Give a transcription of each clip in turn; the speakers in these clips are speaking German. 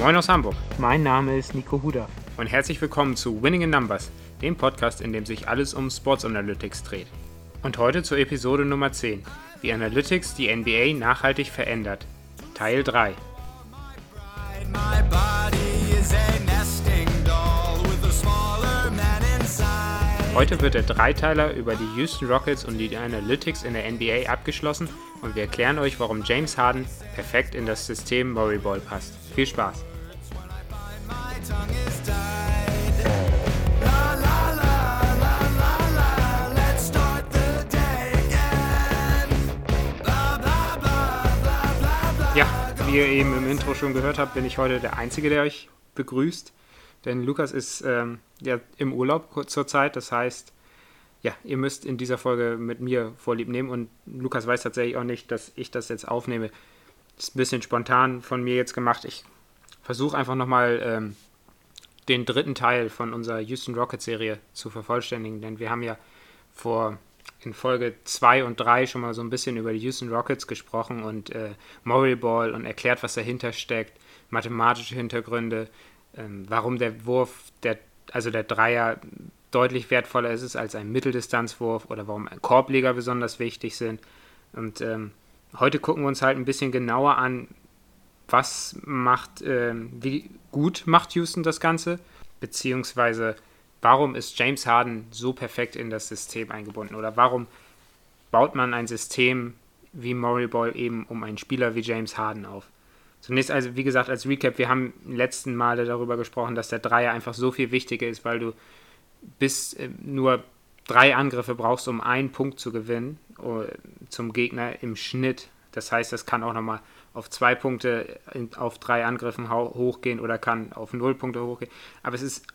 Moin aus Hamburg Mein Name ist Nico Huda. und herzlich willkommen zu Winning in Numbers, dem Podcast, in dem sich alles um Sports Analytics dreht. Und heute zur Episode Nummer 10, wie Analytics die NBA nachhaltig verändert. Teil 3. My body is a nesting doll with a smaller man inside. Heute wird der Dreiteiler über die Houston Rockets und die Analytics in der NBA abgeschlossen und wir erklären euch, warum James Harden perfekt in das System Murray Ball passt. Viel Spaß! Wie ihr eben im Intro schon gehört habt, bin ich heute der Einzige, der euch begrüßt. Denn Lukas ist ähm, ja im Urlaub zurzeit. Das heißt, ja, ihr müsst in dieser Folge mit mir Vorlieb nehmen. Und Lukas weiß tatsächlich auch nicht, dass ich das jetzt aufnehme. Ist ein bisschen spontan von mir jetzt gemacht. Ich versuche einfach nochmal ähm, den dritten Teil von unserer Houston Rockets Serie zu vervollständigen. Denn wir haben ja vor in Folge 2 und 3 schon mal so ein bisschen über die Houston Rockets gesprochen und äh, Murray Ball und erklärt, was dahinter steckt, mathematische Hintergründe, ähm, warum der Wurf, der, also der Dreier, deutlich wertvoller ist als ein Mitteldistanzwurf oder warum Korbleger besonders wichtig sind. Und ähm, heute gucken wir uns halt ein bisschen genauer an, was macht, ähm, wie gut macht Houston das Ganze, beziehungsweise warum ist James Harden so perfekt in das System eingebunden oder warum baut man ein System wie Murray Ball eben um einen Spieler wie James Harden auf. Zunächst also, wie gesagt, als Recap, wir haben letzten Male darüber gesprochen, dass der Dreier einfach so viel wichtiger ist, weil du bis äh, nur drei Angriffe brauchst, um einen Punkt zu gewinnen äh, zum Gegner im Schnitt. Das heißt, das kann auch nochmal auf zwei Punkte in, auf drei Angriffen hochgehen oder kann auf null Punkte hochgehen. Aber es ist,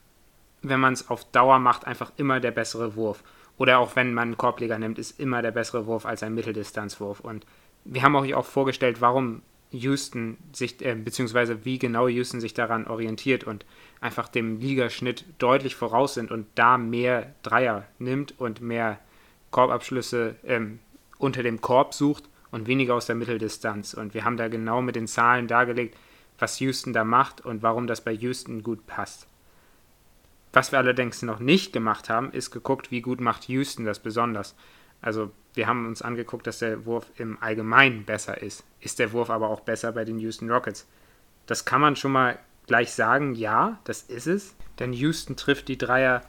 wenn man es auf Dauer macht, einfach immer der bessere Wurf. Oder auch wenn man einen Korbleger nimmt, ist immer der bessere Wurf als ein Mitteldistanzwurf. Und wir haben euch auch vorgestellt, warum Houston sich, äh, beziehungsweise wie genau Houston sich daran orientiert und einfach dem Ligaschnitt deutlich voraus sind und da mehr Dreier nimmt und mehr Korbabschlüsse ähm, unter dem Korb sucht und weniger aus der Mitteldistanz. Und wir haben da genau mit den Zahlen dargelegt, was Houston da macht und warum das bei Houston gut passt. Was wir allerdings noch nicht gemacht haben, ist geguckt, wie gut macht Houston das besonders. Also wir haben uns angeguckt, dass der Wurf im Allgemeinen besser ist. Ist der Wurf aber auch besser bei den Houston Rockets? Das kann man schon mal gleich sagen, ja, das ist es. Denn Houston trifft die Dreier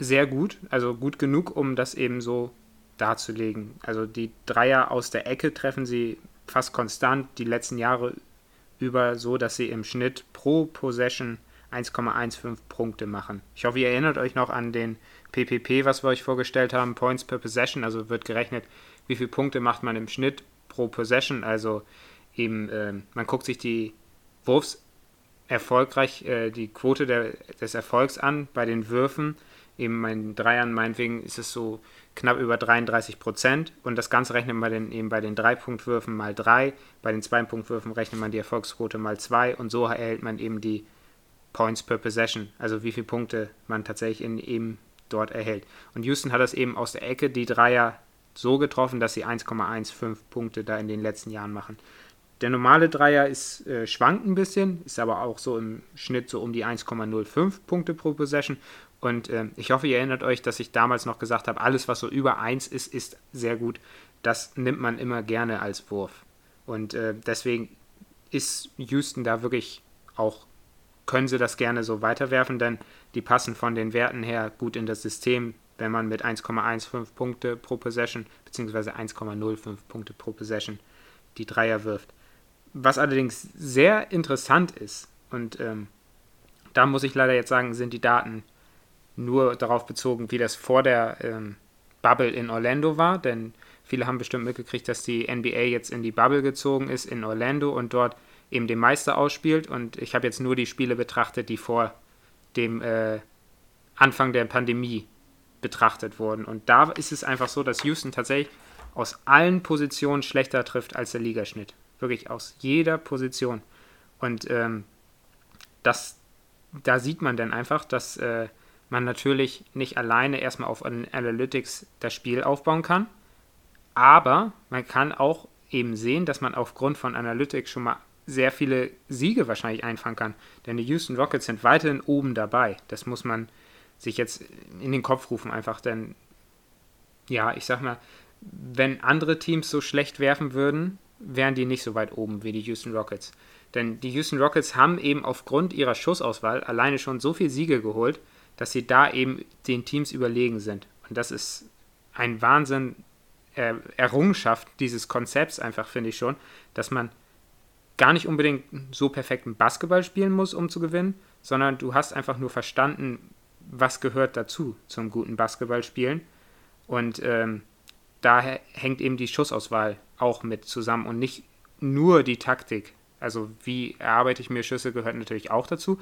sehr gut, also gut genug, um das eben so darzulegen. Also die Dreier aus der Ecke treffen sie fast konstant die letzten Jahre über so, dass sie im Schnitt pro Possession 1,15 Punkte machen. Ich hoffe, ihr erinnert euch noch an den PPP, was wir euch vorgestellt haben, Points per Possession, also wird gerechnet, wie viele Punkte macht man im Schnitt pro Possession, also eben, äh, man guckt sich die Wurfs erfolgreich, äh, die Quote der, des Erfolgs an bei den Würfen, eben bei den Dreiern meinetwegen ist es so knapp über 33 Prozent. Und das Ganze rechnet man dann eben bei den Drei-Punkt-Würfen mal 3, bei den Zwei-Punkt-Würfen rechnet man die Erfolgsquote mal 2 und so erhält man eben die Points per Possession, also wie viele Punkte man tatsächlich in eben dort erhält. Und Houston hat das eben aus der Ecke die Dreier so getroffen, dass sie 1,15 Punkte da in den letzten Jahren machen. Der normale Dreier ist äh, schwankt ein bisschen, ist aber auch so im Schnitt so um die 1,05 Punkte pro Possession. Und äh, ich hoffe, ihr erinnert euch, dass ich damals noch gesagt habe, alles, was so über 1 ist, ist sehr gut. Das nimmt man immer gerne als Wurf. Und äh, deswegen ist Houston da wirklich auch können sie das gerne so weiterwerfen, denn die passen von den Werten her gut in das System, wenn man mit 1,15 Punkte pro Possession bzw. 1,05 Punkte pro Possession die Dreier wirft. Was allerdings sehr interessant ist, und ähm, da muss ich leider jetzt sagen, sind die Daten nur darauf bezogen, wie das vor der ähm, Bubble in Orlando war, denn viele haben bestimmt mitgekriegt, dass die NBA jetzt in die Bubble gezogen ist in Orlando und dort eben den Meister ausspielt. Und ich habe jetzt nur die Spiele betrachtet, die vor dem äh, Anfang der Pandemie betrachtet wurden. Und da ist es einfach so, dass Houston tatsächlich aus allen Positionen schlechter trifft als der Ligaschnitt. Wirklich aus jeder Position. Und ähm, das, da sieht man dann einfach, dass äh, man natürlich nicht alleine erstmal auf Analytics das Spiel aufbauen kann, aber man kann auch eben sehen, dass man aufgrund von Analytics schon mal sehr viele Siege wahrscheinlich einfangen kann. Denn die Houston Rockets sind weiterhin oben dabei. Das muss man sich jetzt in den Kopf rufen, einfach. Denn, ja, ich sag mal, wenn andere Teams so schlecht werfen würden, wären die nicht so weit oben wie die Houston Rockets. Denn die Houston Rockets haben eben aufgrund ihrer Schussauswahl alleine schon so viele Siege geholt, dass sie da eben den Teams überlegen sind. Und das ist ein Wahnsinn, äh, Errungenschaft dieses Konzepts einfach, finde ich schon, dass man gar nicht unbedingt so perfekten Basketball spielen muss, um zu gewinnen, sondern du hast einfach nur verstanden, was gehört dazu zum guten Basketballspielen. Und ähm, daher hängt eben die Schussauswahl auch mit zusammen und nicht nur die Taktik. Also wie erarbeite ich mir Schüsse gehört natürlich auch dazu.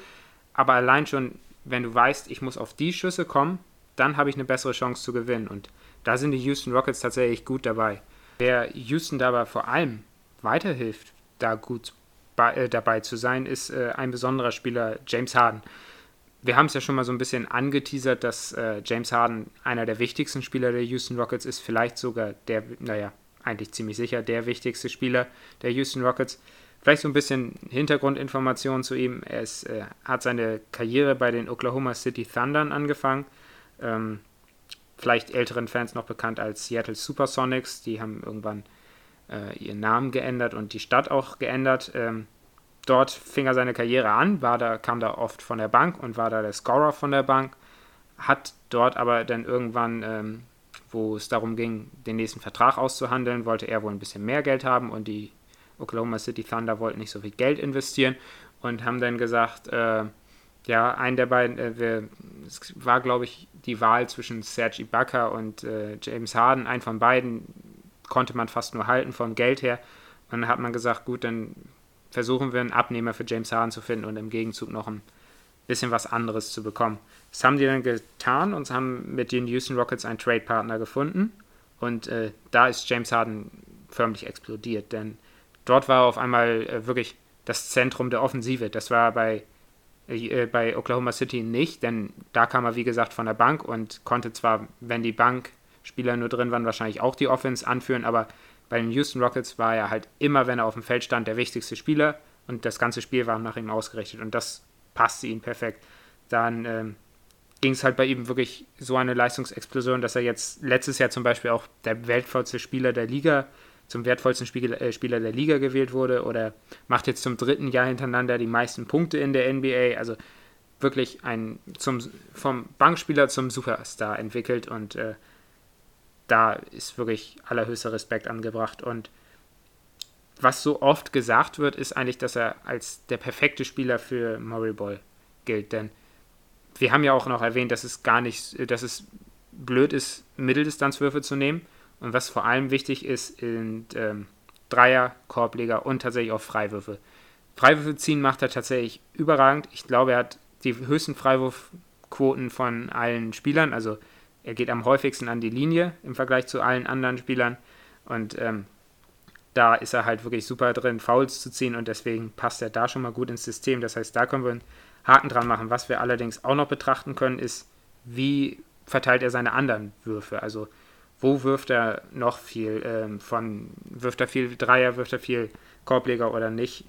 Aber allein schon, wenn du weißt, ich muss auf die Schüsse kommen, dann habe ich eine bessere Chance zu gewinnen. Und da sind die Houston Rockets tatsächlich gut dabei. Wer Houston dabei vor allem weiterhilft, da gut bei, äh, dabei zu sein, ist äh, ein besonderer Spieler, James Harden. Wir haben es ja schon mal so ein bisschen angeteasert, dass äh, James Harden einer der wichtigsten Spieler der Houston Rockets ist, vielleicht sogar der, naja, eigentlich ziemlich sicher der wichtigste Spieler der Houston Rockets. Vielleicht so ein bisschen Hintergrundinformationen zu ihm. Er ist, äh, hat seine Karriere bei den Oklahoma City Thundern angefangen. Ähm, vielleicht älteren Fans noch bekannt als Seattle Supersonics. Die haben irgendwann äh, ihren Namen geändert und die Stadt auch geändert. Ähm, dort fing er seine Karriere an, war da, kam da oft von der Bank und war da der Scorer von der Bank. Hat dort aber dann irgendwann, ähm, wo es darum ging, den nächsten Vertrag auszuhandeln, wollte er wohl ein bisschen mehr Geld haben und die Oklahoma City Thunder wollten nicht so viel Geld investieren und haben dann gesagt, äh, ja, ein der beiden, äh, wir, es war, glaube ich, die Wahl zwischen Serge Ibaka und äh, James Harden. Ein von beiden konnte man fast nur halten vom Geld her. Und dann hat man gesagt, gut, dann versuchen wir einen Abnehmer für James Harden zu finden und im Gegenzug noch ein bisschen was anderes zu bekommen. Das haben die dann getan und haben mit den Houston Rockets einen Trade-Partner gefunden. Und äh, da ist James Harden förmlich explodiert, denn dort war auf einmal äh, wirklich das Zentrum der Offensive. Das war bei äh, bei Oklahoma City nicht, denn da kam er, wie gesagt, von der Bank und konnte zwar, wenn die Bankspieler nur drin waren, wahrscheinlich auch die Offense anführen, aber bei den Houston Rockets war er halt immer, wenn er auf dem Feld stand, der wichtigste Spieler und das ganze Spiel war nach ihm ausgerichtet und das passte ihm perfekt. Dann ähm, ging es halt bei ihm wirklich so eine Leistungsexplosion, dass er jetzt letztes Jahr zum Beispiel auch der wertvollste Spieler der Liga zum wertvollsten Spieler, äh, Spieler der Liga gewählt wurde oder macht jetzt zum dritten Jahr hintereinander die meisten Punkte in der NBA. Also wirklich ein zum, vom Bankspieler zum Superstar entwickelt und äh, da ist wirklich allerhöchster Respekt angebracht. Und was so oft gesagt wird, ist eigentlich, dass er als der perfekte Spieler für Murray Ball gilt. Denn wir haben ja auch noch erwähnt, dass es gar nicht, dass es blöd ist, Mitteldistanzwürfe zu nehmen. Und was vor allem wichtig ist, sind ähm, Dreier, Korbleger und tatsächlich auch Freiwürfe. Freiwürfe ziehen macht er tatsächlich überragend. Ich glaube, er hat die höchsten Freiwurfquoten von allen Spielern. Also er geht am häufigsten an die Linie im Vergleich zu allen anderen Spielern. Und ähm, da ist er halt wirklich super drin, Fouls zu ziehen und deswegen passt er da schon mal gut ins System. Das heißt, da können wir einen Haken dran machen. Was wir allerdings auch noch betrachten können, ist, wie verteilt er seine anderen Würfe. Also wo wirft er noch viel ähm, von, wirft er viel Dreier, wirft er viel Korbleger oder nicht.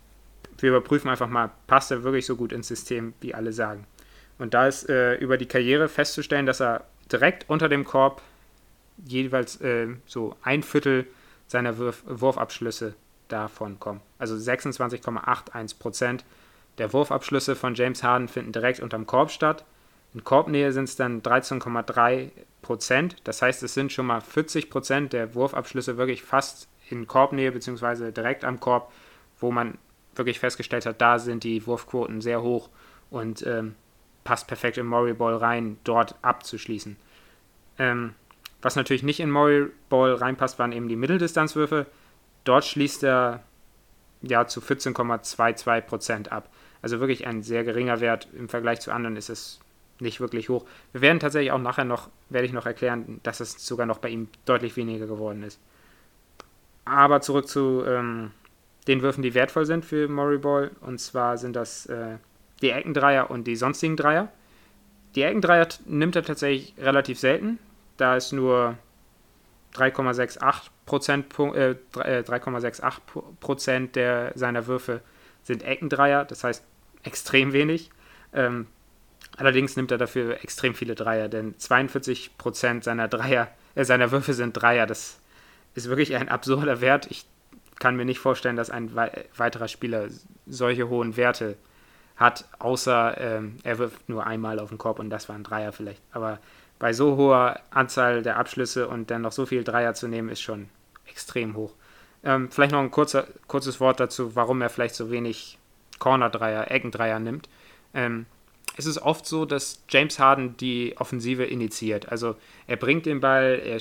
Wir überprüfen einfach mal, passt er wirklich so gut ins System, wie alle sagen. Und da ist äh, über die Karriere festzustellen, dass er direkt unter dem Korb jeweils äh, so ein Viertel seiner Wurf Wurfabschlüsse davon kommen. Also 26,81 Prozent der Wurfabschlüsse von James Harden finden direkt unterm Korb statt. In Korbnähe sind es dann 13,3 Prozent. Das heißt, es sind schon mal 40 Prozent der Wurfabschlüsse wirklich fast in Korbnähe bzw. direkt am Korb, wo man wirklich festgestellt hat, da sind die Wurfquoten sehr hoch und ähm, passt perfekt in Murray Ball rein, dort abzuschließen. Ähm, was natürlich nicht in Murray Ball reinpasst, waren eben die Mitteldistanzwürfe. Dort schließt er ja zu 14,22 Prozent ab. Also wirklich ein sehr geringer Wert. Im Vergleich zu anderen ist es nicht wirklich hoch. Wir werden tatsächlich auch nachher noch, werde ich noch erklären, dass es sogar noch bei ihm deutlich weniger geworden ist. Aber zurück zu ähm, den Würfen, die wertvoll sind für Murray Ball. Und zwar sind das äh, die Eckendreier und die sonstigen Dreier. Die Eckendreier nimmt er tatsächlich relativ selten. Da ist nur 3,68 Prozent, äh, 3,68 Prozent der, seiner Würfe sind Eckendreier, das heißt extrem wenig. Ähm, allerdings nimmt er dafür extrem viele Dreier, denn 42% seiner Dreier, äh, seiner Würfe sind Dreier. Das ist wirklich ein absurder Wert. Ich kann mir nicht vorstellen, dass ein wei weiterer Spieler solche hohen Werte hat, außer ähm, er wirft nur einmal auf den Korb und das war ein Dreier vielleicht. Aber bei so hoher Anzahl der Abschlüsse und dann noch so viel Dreier zu nehmen, ist schon extrem hoch. Ähm, vielleicht noch ein kurzer, kurzes Wort dazu, warum er vielleicht so wenig Corner-Dreier, Eckendreier nimmt. Ähm, es ist oft so, dass James Harden die Offensive initiiert. Also er bringt den Ball, er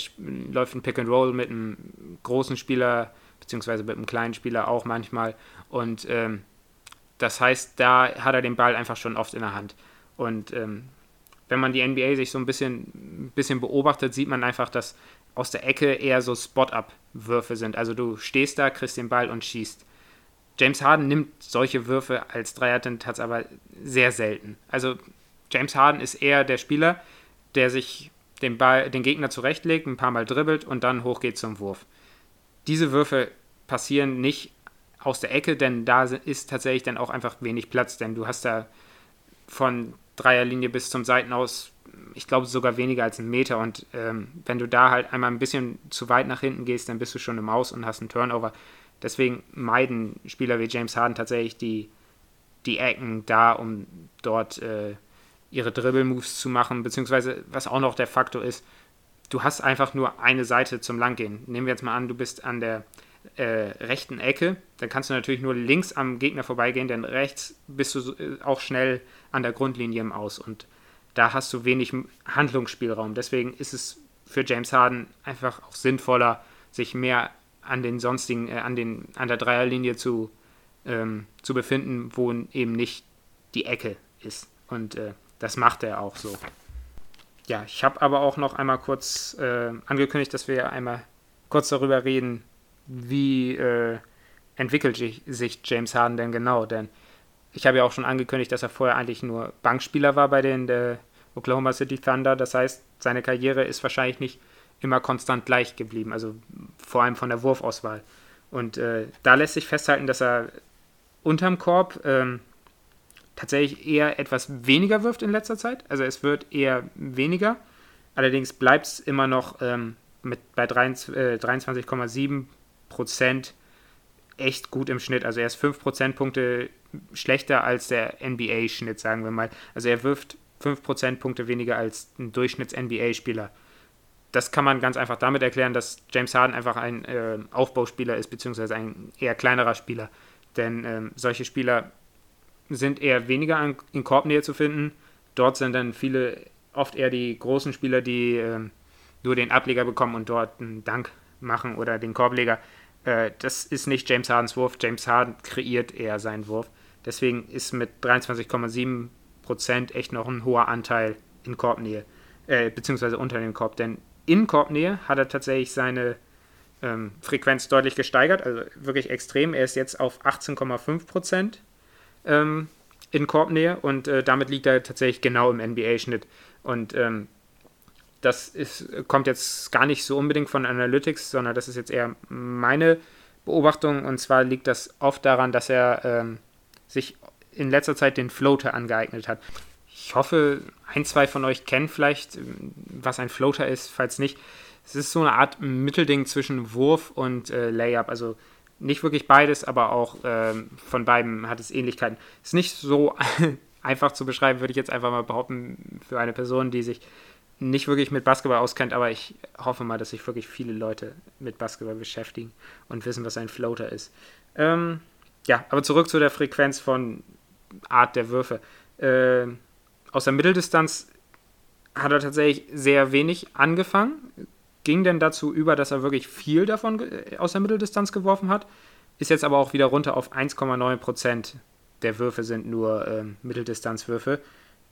läuft ein Pick and Roll mit einem großen Spieler, beziehungsweise mit einem kleinen Spieler auch manchmal. Und ähm, das heißt, da hat er den Ball einfach schon oft in der Hand. Und ähm, wenn man die NBA sich so ein bisschen, bisschen beobachtet, sieht man einfach, dass aus der Ecke eher so Spot-Up-Würfe sind. Also du stehst da, kriegst den Ball und schießt. James Harden nimmt solche Würfe als Dreiattentats aber sehr selten. Also James Harden ist eher der Spieler, der sich den, Ball, den Gegner zurechtlegt, ein paar Mal dribbelt und dann hochgeht zum Wurf. Diese Würfe passieren nicht aus der Ecke, denn da ist tatsächlich dann auch einfach wenig Platz, denn du hast da von Dreierlinie bis zum Seitenaus, ich glaube sogar weniger als einen Meter und ähm, wenn du da halt einmal ein bisschen zu weit nach hinten gehst, dann bist du schon im Aus und hast einen Turnover. Deswegen meiden Spieler wie James Harden tatsächlich die, die Ecken da, um dort äh, ihre Dribble-Moves zu machen, beziehungsweise was auch noch der Faktor ist, du hast einfach nur eine Seite zum Langgehen. Nehmen wir jetzt mal an, du bist an der äh, rechten Ecke, dann kannst du natürlich nur links am Gegner vorbeigehen, denn rechts bist du äh, auch schnell an der Grundlinie im Aus und da hast du wenig Handlungsspielraum. Deswegen ist es für James Harden einfach auch sinnvoller, sich mehr an den sonstigen, äh, an, den, an der Dreierlinie zu, ähm, zu befinden, wo eben nicht die Ecke ist. Und äh, das macht er auch so. Ja, ich habe aber auch noch einmal kurz äh, angekündigt, dass wir einmal kurz darüber reden, wie äh, entwickelt sich James Harden denn genau? Denn ich habe ja auch schon angekündigt, dass er vorher eigentlich nur Bankspieler war bei den äh, Oklahoma City Thunder. Das heißt, seine Karriere ist wahrscheinlich nicht immer konstant gleich geblieben, also vor allem von der Wurfauswahl. Und äh, da lässt sich festhalten, dass er unterm Korb ähm, tatsächlich eher etwas weniger wirft in letzter Zeit. Also es wird eher weniger. Allerdings bleibt es immer noch ähm, mit bei 23,7 Prozent echt gut im Schnitt. Also er ist 5 Prozentpunkte schlechter als der NBA-Schnitt, sagen wir mal. Also er wirft 5 Prozentpunkte weniger als ein Durchschnitts-NBA-Spieler. Das kann man ganz einfach damit erklären, dass James Harden einfach ein äh, Aufbauspieler ist, beziehungsweise ein eher kleinerer Spieler. Denn ähm, solche Spieler sind eher weniger an, in Korbnähe zu finden. Dort sind dann viele, oft eher die großen Spieler, die äh, nur den Ableger bekommen und dort einen Dank machen oder den Korbleger. Äh, das ist nicht James Hardens Wurf. James Harden kreiert eher seinen Wurf. Deswegen ist mit 23,7 Prozent echt noch ein hoher Anteil in Korbnähe, äh, beziehungsweise unter dem Korb. Denn in Korbnähe hat er tatsächlich seine ähm, Frequenz deutlich gesteigert, also wirklich extrem. Er ist jetzt auf 18,5 Prozent ähm, in Korbnähe und äh, damit liegt er tatsächlich genau im NBA-Schnitt. Und ähm, das ist, kommt jetzt gar nicht so unbedingt von Analytics, sondern das ist jetzt eher meine Beobachtung. Und zwar liegt das oft daran, dass er ähm, sich in letzter Zeit den Floater angeeignet hat. Ich hoffe, ein, zwei von euch kennen vielleicht, was ein Floater ist. Falls nicht, es ist so eine Art Mittelding zwischen Wurf und äh, Layup. Also nicht wirklich beides, aber auch ähm, von beiden hat es Ähnlichkeiten. Ist nicht so einfach zu beschreiben, würde ich jetzt einfach mal behaupten, für eine Person, die sich nicht wirklich mit Basketball auskennt, aber ich hoffe mal, dass sich wirklich viele Leute mit Basketball beschäftigen und wissen, was ein Floater ist. Ähm, ja, aber zurück zu der Frequenz von Art der Würfe. Äh, aus der Mitteldistanz hat er tatsächlich sehr wenig angefangen, ging dann dazu über, dass er wirklich viel davon aus der Mitteldistanz geworfen hat, ist jetzt aber auch wieder runter auf 1,9 Prozent der Würfe sind nur ähm, Mitteldistanzwürfe.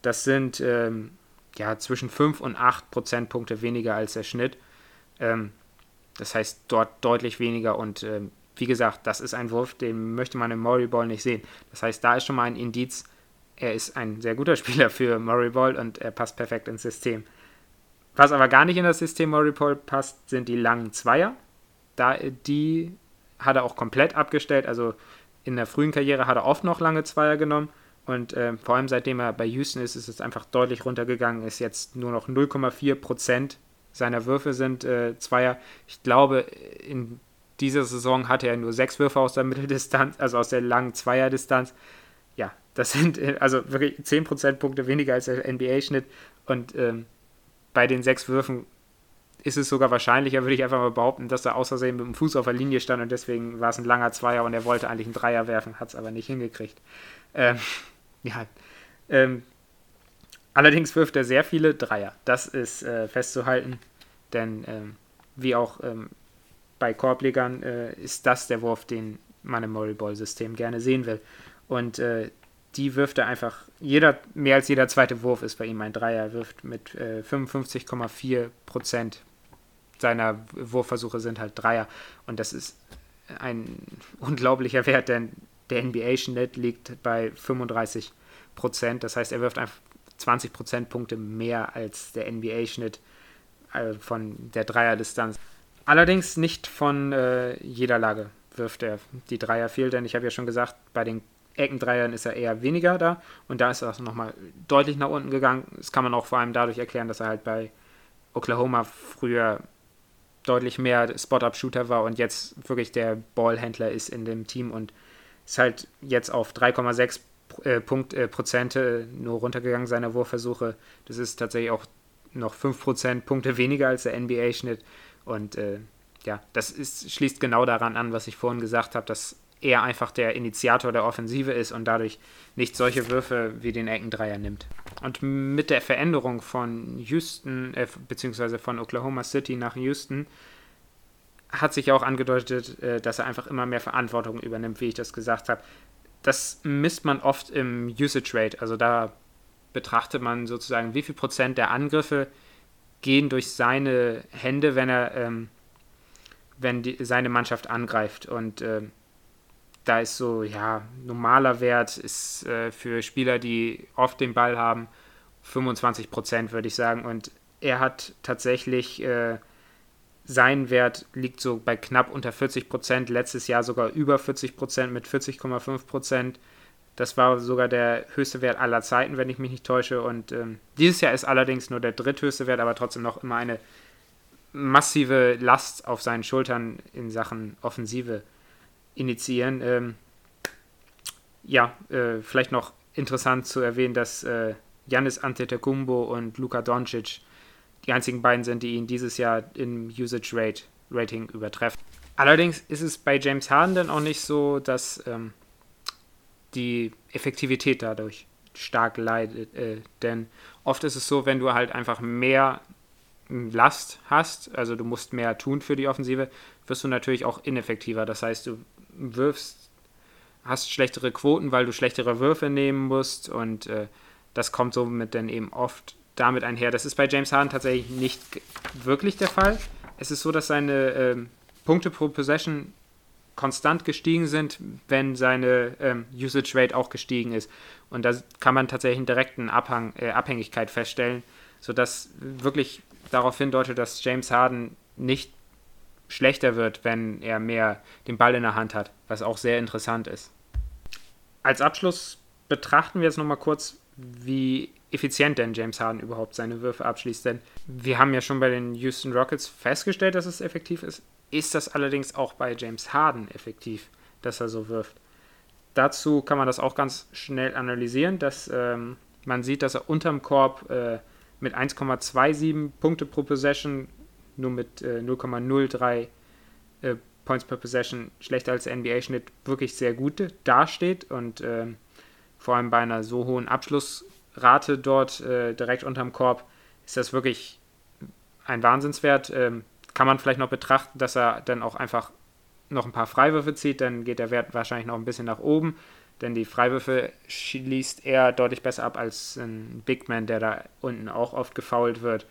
Das sind ähm, ja, zwischen 5 und 8 Prozentpunkte weniger als der Schnitt. Ähm, das heißt dort deutlich weniger und ähm, wie gesagt, das ist ein Wurf, den möchte man im Murray Ball nicht sehen. Das heißt, da ist schon mal ein Indiz, er ist ein sehr guter Spieler für Murray Ball und er passt perfekt ins System. Was aber gar nicht in das System Murray Ball passt, sind die langen Zweier. Da, die hat er auch komplett abgestellt. Also in der frühen Karriere hat er oft noch lange Zweier genommen und äh, vor allem seitdem er bei Houston ist, ist es einfach deutlich runtergegangen, ist jetzt nur noch 0,4 Prozent seiner Würfe sind äh, Zweier. Ich glaube, in dieser Saison hatte er nur sechs Würfe aus der Mitteldistanz, also aus der langen Zweierdistanz. Ja, das sind äh, also wirklich 10 Prozentpunkte weniger als der NBA-Schnitt und ähm, bei den sechs Würfen ist es sogar wahrscheinlicher, würde ich einfach mal behaupten, dass er außersehen mit dem Fuß auf der Linie stand und deswegen war es ein langer Zweier und er wollte eigentlich einen Dreier werfen, hat es aber nicht hingekriegt. Ähm, ja, ähm, allerdings wirft er sehr viele Dreier. Das ist äh, festzuhalten, denn ähm, wie auch ähm, bei Korblegern äh, ist das der Wurf, den man im Murray-Ball-System gerne sehen will. Und äh, die wirft er einfach, jeder, mehr als jeder zweite Wurf ist bei ihm ein Dreier. Er wirft mit äh, 55,4 Prozent seiner Wurfversuche sind halt Dreier. Und das ist ein unglaublicher Wert, denn der NBA-Schnitt liegt bei 35 Prozent. Das heißt, er wirft einfach 20 Prozentpunkte mehr als der NBA-Schnitt äh, von der Dreierdistanz. Allerdings nicht von äh, jeder Lage wirft er die Dreier viel, denn ich habe ja schon gesagt, bei den Eckendreiern ist er eher weniger da und da ist er nochmal deutlich nach unten gegangen. Das kann man auch vor allem dadurch erklären, dass er halt bei Oklahoma früher deutlich mehr Spot-Up-Shooter war und jetzt wirklich der Ballhändler ist in dem Team und ist halt jetzt auf 3,6 äh, Punkt, äh, Prozente nur runtergegangen seiner Wurfversuche. Das ist tatsächlich auch noch 5 Prozent Punkte weniger als der NBA-Schnitt und äh, ja, das ist, schließt genau daran an, was ich vorhin gesagt habe, dass er einfach der Initiator der Offensive ist und dadurch nicht solche Würfe wie den Eckendreier nimmt. Und mit der Veränderung von Houston, äh, beziehungsweise von Oklahoma City nach Houston, hat sich auch angedeutet, äh, dass er einfach immer mehr Verantwortung übernimmt, wie ich das gesagt habe. Das misst man oft im Usage Rate, also da betrachtet man sozusagen, wie viel Prozent der Angriffe gehen durch seine Hände, wenn er, ähm, wenn die, seine Mannschaft angreift. Und äh, da ist so, ja, normaler Wert ist äh, für Spieler, die oft den Ball haben, 25 Prozent, würde ich sagen. Und er hat tatsächlich, äh, sein Wert liegt so bei knapp unter 40 Prozent, letztes Jahr sogar über 40 Prozent mit 40,5 Prozent. Das war sogar der höchste Wert aller Zeiten, wenn ich mich nicht täusche. Und ähm, dieses Jahr ist allerdings nur der dritthöchste Wert, aber trotzdem noch immer eine massive Last auf seinen Schultern in Sachen Offensive initiieren. Ähm, ja, äh, vielleicht noch interessant zu erwähnen, dass äh, Janis Antetokounmpo und Luka Doncic die einzigen beiden sind, die ihn dieses Jahr im Usage Rate Rating übertreffen. Allerdings ist es bei James Harden dann auch nicht so, dass ähm, die Effektivität dadurch stark leidet, äh, denn oft ist es so, wenn du halt einfach mehr Last hast, also du musst mehr tun für die Offensive, wirst du natürlich auch ineffektiver. Das heißt, du wirfst, hast schlechtere Quoten, weil du schlechtere Würfe nehmen musst und äh, das kommt somit dann eben oft damit einher. Das ist bei James Harden tatsächlich nicht wirklich der Fall. Es ist so, dass seine äh, Punkte pro Possession konstant gestiegen sind, wenn seine ähm, Usage Rate auch gestiegen ist. Und da kann man tatsächlich einen direkten Abhang, äh, Abhängigkeit feststellen, sodass wirklich darauf hindeutet, dass James Harden nicht schlechter wird, wenn er mehr den Ball in der Hand hat, was auch sehr interessant ist. Als Abschluss betrachten wir jetzt nochmal kurz, wie effizient denn James Harden überhaupt seine Würfe abschließt. Denn wir haben ja schon bei den Houston Rockets festgestellt, dass es effektiv ist. Ist das allerdings auch bei James Harden effektiv, dass er so wirft? Dazu kann man das auch ganz schnell analysieren, dass ähm, man sieht, dass er unterm Korb äh, mit 1,27 Punkte pro Possession nur mit äh, 0,03 äh, Points per Possession schlechter als NBA-Schnitt wirklich sehr gut dasteht und äh, vor allem bei einer so hohen Abschlussrate dort äh, direkt unterm Korb ist das wirklich ein Wahnsinnswert. Ähm, kann man vielleicht noch betrachten, dass er dann auch einfach noch ein paar Freiwürfe zieht, dann geht der Wert wahrscheinlich noch ein bisschen nach oben, denn die Freiwürfe schließt er deutlich besser ab als ein Big Man, der da unten auch oft gefoult wird.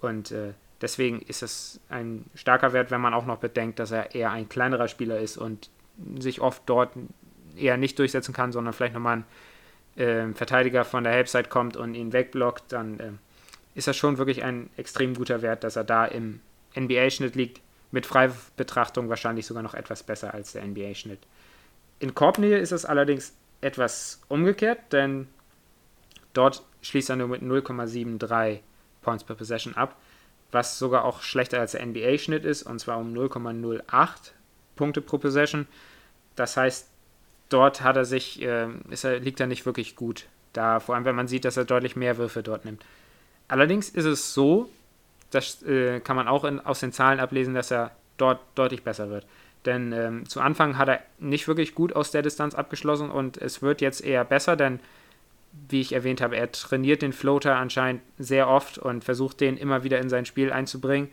Und äh, Deswegen ist es ein starker Wert, wenn man auch noch bedenkt, dass er eher ein kleinerer Spieler ist und sich oft dort eher nicht durchsetzen kann, sondern vielleicht nochmal ein äh, Verteidiger von der Halbzeit kommt und ihn wegblockt, dann äh, ist das schon wirklich ein extrem guter Wert, dass er da im NBA-Schnitt liegt. Mit Freibetrachtung wahrscheinlich sogar noch etwas besser als der NBA-Schnitt. In Korbnähe ist es allerdings etwas umgekehrt, denn dort schließt er nur mit 0,73 Points per Possession ab, was sogar auch schlechter als der NBA-Schnitt ist, und zwar um 0,08 Punkte pro Possession. Das heißt, dort hat er sich, äh, ist er, liegt er nicht wirklich gut da, vor allem wenn man sieht, dass er deutlich mehr Würfe dort nimmt. Allerdings ist es so, das äh, kann man auch in, aus den Zahlen ablesen, dass er dort deutlich besser wird. Denn ähm, zu Anfang hat er nicht wirklich gut aus der Distanz abgeschlossen und es wird jetzt eher besser, denn wie ich erwähnt habe, er trainiert den Floater anscheinend sehr oft und versucht den immer wieder in sein Spiel einzubringen.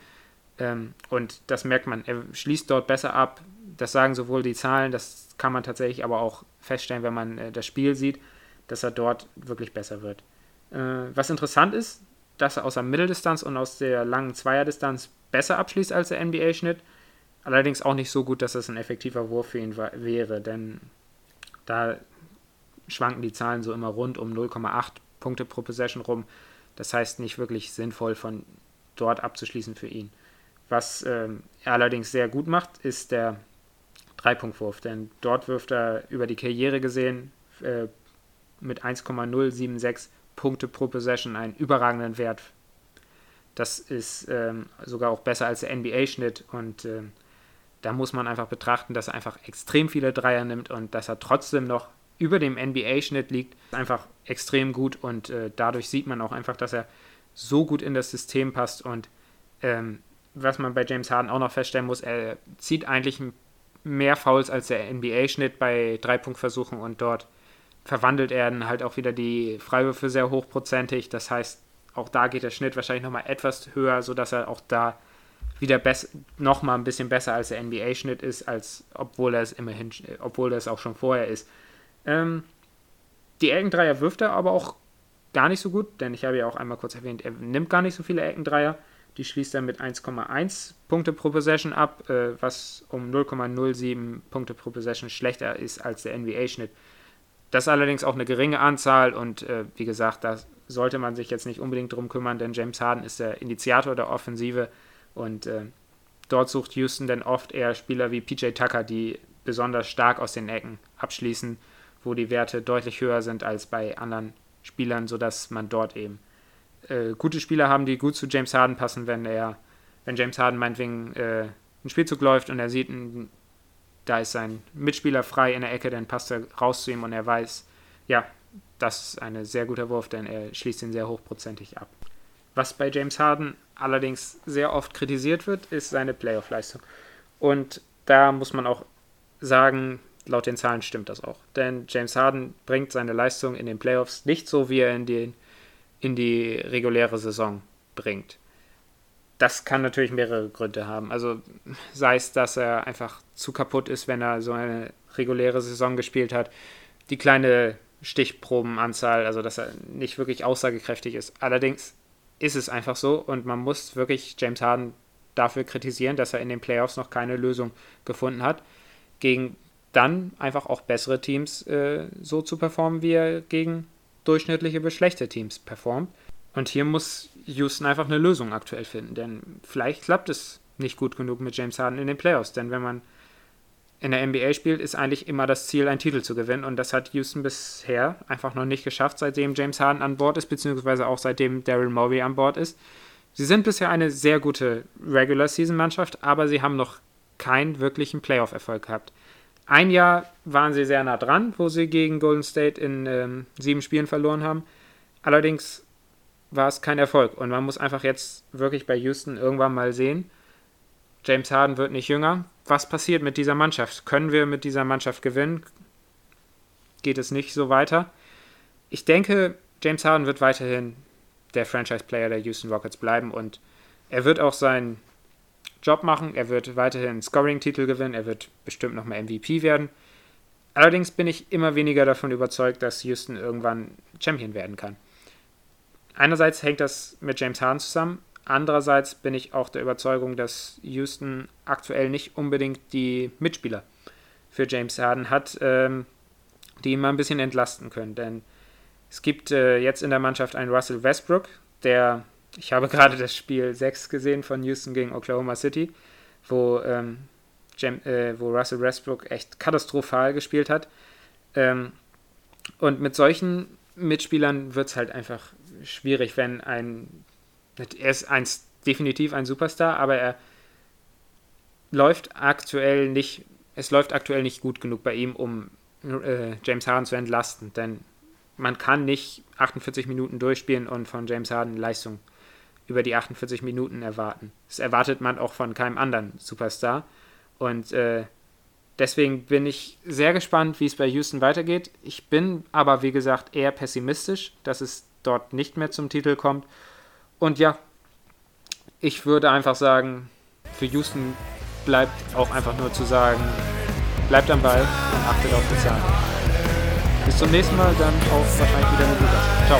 Ähm, und das merkt man. Er schließt dort besser ab. Das sagen sowohl die Zahlen, das kann man tatsächlich aber auch feststellen, wenn man äh, das Spiel sieht, dass er dort wirklich besser wird. Äh, was interessant ist, dass er aus der Mitteldistanz und aus der langen Zweierdistanz besser abschließt als der NBA-Schnitt. Allerdings auch nicht so gut, dass das ein effektiver Wurf für ihn wäre, denn da schwanken die Zahlen so immer rund um 0,8 Punkte pro Possession rum. Das heißt nicht wirklich sinnvoll von dort abzuschließen für ihn. Was ähm, er allerdings sehr gut macht, ist der Dreipunktwurf, denn dort wirft er über die Karriere gesehen äh, mit 1,076 Punkte pro Possession einen überragenden Wert. Das ist ähm, sogar auch besser als der NBA-Schnitt und ähm, da muss man einfach betrachten, dass er einfach extrem viele Dreier nimmt und dass er trotzdem noch über dem NBA-Schnitt liegt. Einfach extrem gut und äh, dadurch sieht man auch einfach, dass er so gut in das System passt und ähm, was man bei James Harden auch noch feststellen muss, er zieht eigentlich mehr Fouls als der NBA-Schnitt bei Dreipunktversuchen und dort verwandelt er dann halt auch wieder die Freiwürfe sehr hochprozentig. Das heißt, auch da geht der Schnitt wahrscheinlich nochmal etwas höher, sodass er auch da wieder nochmal ein bisschen besser als der NBA-Schnitt ist, als obwohl er es immerhin, obwohl er es auch schon vorher ist. Ähm, die Eckendreier wirft er aber auch gar nicht so gut, denn ich habe ja auch einmal kurz erwähnt, er nimmt gar nicht so viele Eckendreier. Die schließt er mit 1,1 Punkte pro Possession ab, äh, was um 0,07 Punkte pro Possession schlechter ist als der NBA-Schnitt. Das ist allerdings auch eine geringe Anzahl und äh, wie gesagt, da sollte man sich jetzt nicht unbedingt drum kümmern, denn James Harden ist der Initiator der Offensive und äh, dort sucht Houston dann oft eher Spieler wie PJ Tucker, die besonders stark aus den Ecken abschließen, wo die Werte deutlich höher sind als bei anderen Spielern, sodass man dort eben äh, gute Spieler haben, die gut zu James Harden passen, wenn er, wenn James Harden meinetwegen äh, einen Spielzug läuft und er sieht, da ist sein Mitspieler frei in der Ecke, dann passt er raus zu ihm und er weiß, ja, das ist ein sehr guter Wurf, denn er schließt ihn sehr hochprozentig ab. Was bei James Harden allerdings sehr oft kritisiert wird, ist seine Playoff-Leistung. Und da muss man auch sagen, laut den Zahlen stimmt das auch. Denn James Harden bringt seine Leistung in den Playoffs nicht so, wie er in, den, in die reguläre Saison bringt. Das kann natürlich mehrere Gründe haben. Also sei es, dass er einfach zu kaputt ist, wenn er so eine reguläre Saison gespielt hat. Die kleine Stichprobenanzahl, also dass er nicht wirklich aussagekräftig ist. Allerdings ist es einfach so und man muss wirklich James Harden dafür kritisieren, dass er in den Playoffs noch keine Lösung gefunden hat, gegen dann einfach auch bessere Teams äh, so zu performen, wie er gegen durchschnittliche bis schlechte Teams performt. Und hier muss Houston einfach eine Lösung aktuell finden, denn vielleicht klappt es nicht gut genug mit James Harden in den Playoffs, denn wenn man in der NBA spielt, ist eigentlich immer das Ziel, einen Titel zu gewinnen. Und das hat Houston bisher einfach noch nicht geschafft, seitdem James Harden an Bord ist, beziehungsweise auch seitdem Daryl Morey an Bord ist. Sie sind bisher eine sehr gute Regular-Season-Mannschaft, aber sie haben noch keinen wirklichen Playoff-Erfolg gehabt. Ein Jahr waren sie sehr nah dran, wo sie gegen Golden State in ähm, sieben Spielen verloren haben. Allerdings war es kein Erfolg. Und man muss einfach jetzt wirklich bei Houston irgendwann mal sehen, James Harden wird nicht jünger. Was passiert mit dieser Mannschaft? Können wir mit dieser Mannschaft gewinnen? Geht es nicht so weiter? Ich denke, James Harden wird weiterhin der Franchise-Player der Houston Rockets bleiben und er wird auch seinen Job machen. Er wird weiterhin Scoring-Titel gewinnen. Er wird bestimmt nochmal MVP werden. Allerdings bin ich immer weniger davon überzeugt, dass Houston irgendwann Champion werden kann. Einerseits hängt das mit James Harden zusammen, Andererseits bin ich auch der Überzeugung, dass Houston aktuell nicht unbedingt die Mitspieler für James Harden hat, ähm, die ihn mal ein bisschen entlasten können. Denn es gibt äh, jetzt in der Mannschaft einen Russell Westbrook, der, ich habe gerade das Spiel 6 gesehen von Houston gegen Oklahoma City, wo ähm, Jam, äh, wo Russell Westbrook echt katastrophal gespielt hat. Ähm, und mit solchen Mitspielern wird es halt einfach schwierig, wenn ein. Er ist ein, definitiv ein Superstar, aber er läuft aktuell nicht. Es läuft aktuell nicht gut genug bei ihm, um äh, James Harden zu entlasten. Denn man kann nicht 48 Minuten durchspielen und von James Harden Leistung über die 48 Minuten erwarten. Das erwartet man auch von keinem anderen Superstar. Und äh, deswegen bin ich sehr gespannt, wie es bei Houston weitergeht. Ich bin aber, wie gesagt, eher pessimistisch, dass es dort nicht mehr zum Titel kommt. Und ja, ich würde einfach sagen, für Houston bleibt auch einfach nur zu sagen, bleibt am Ball und achtet auf die Zahlen. Bis zum nächsten Mal, dann auch wahrscheinlich wieder mit Lukas. Ciao.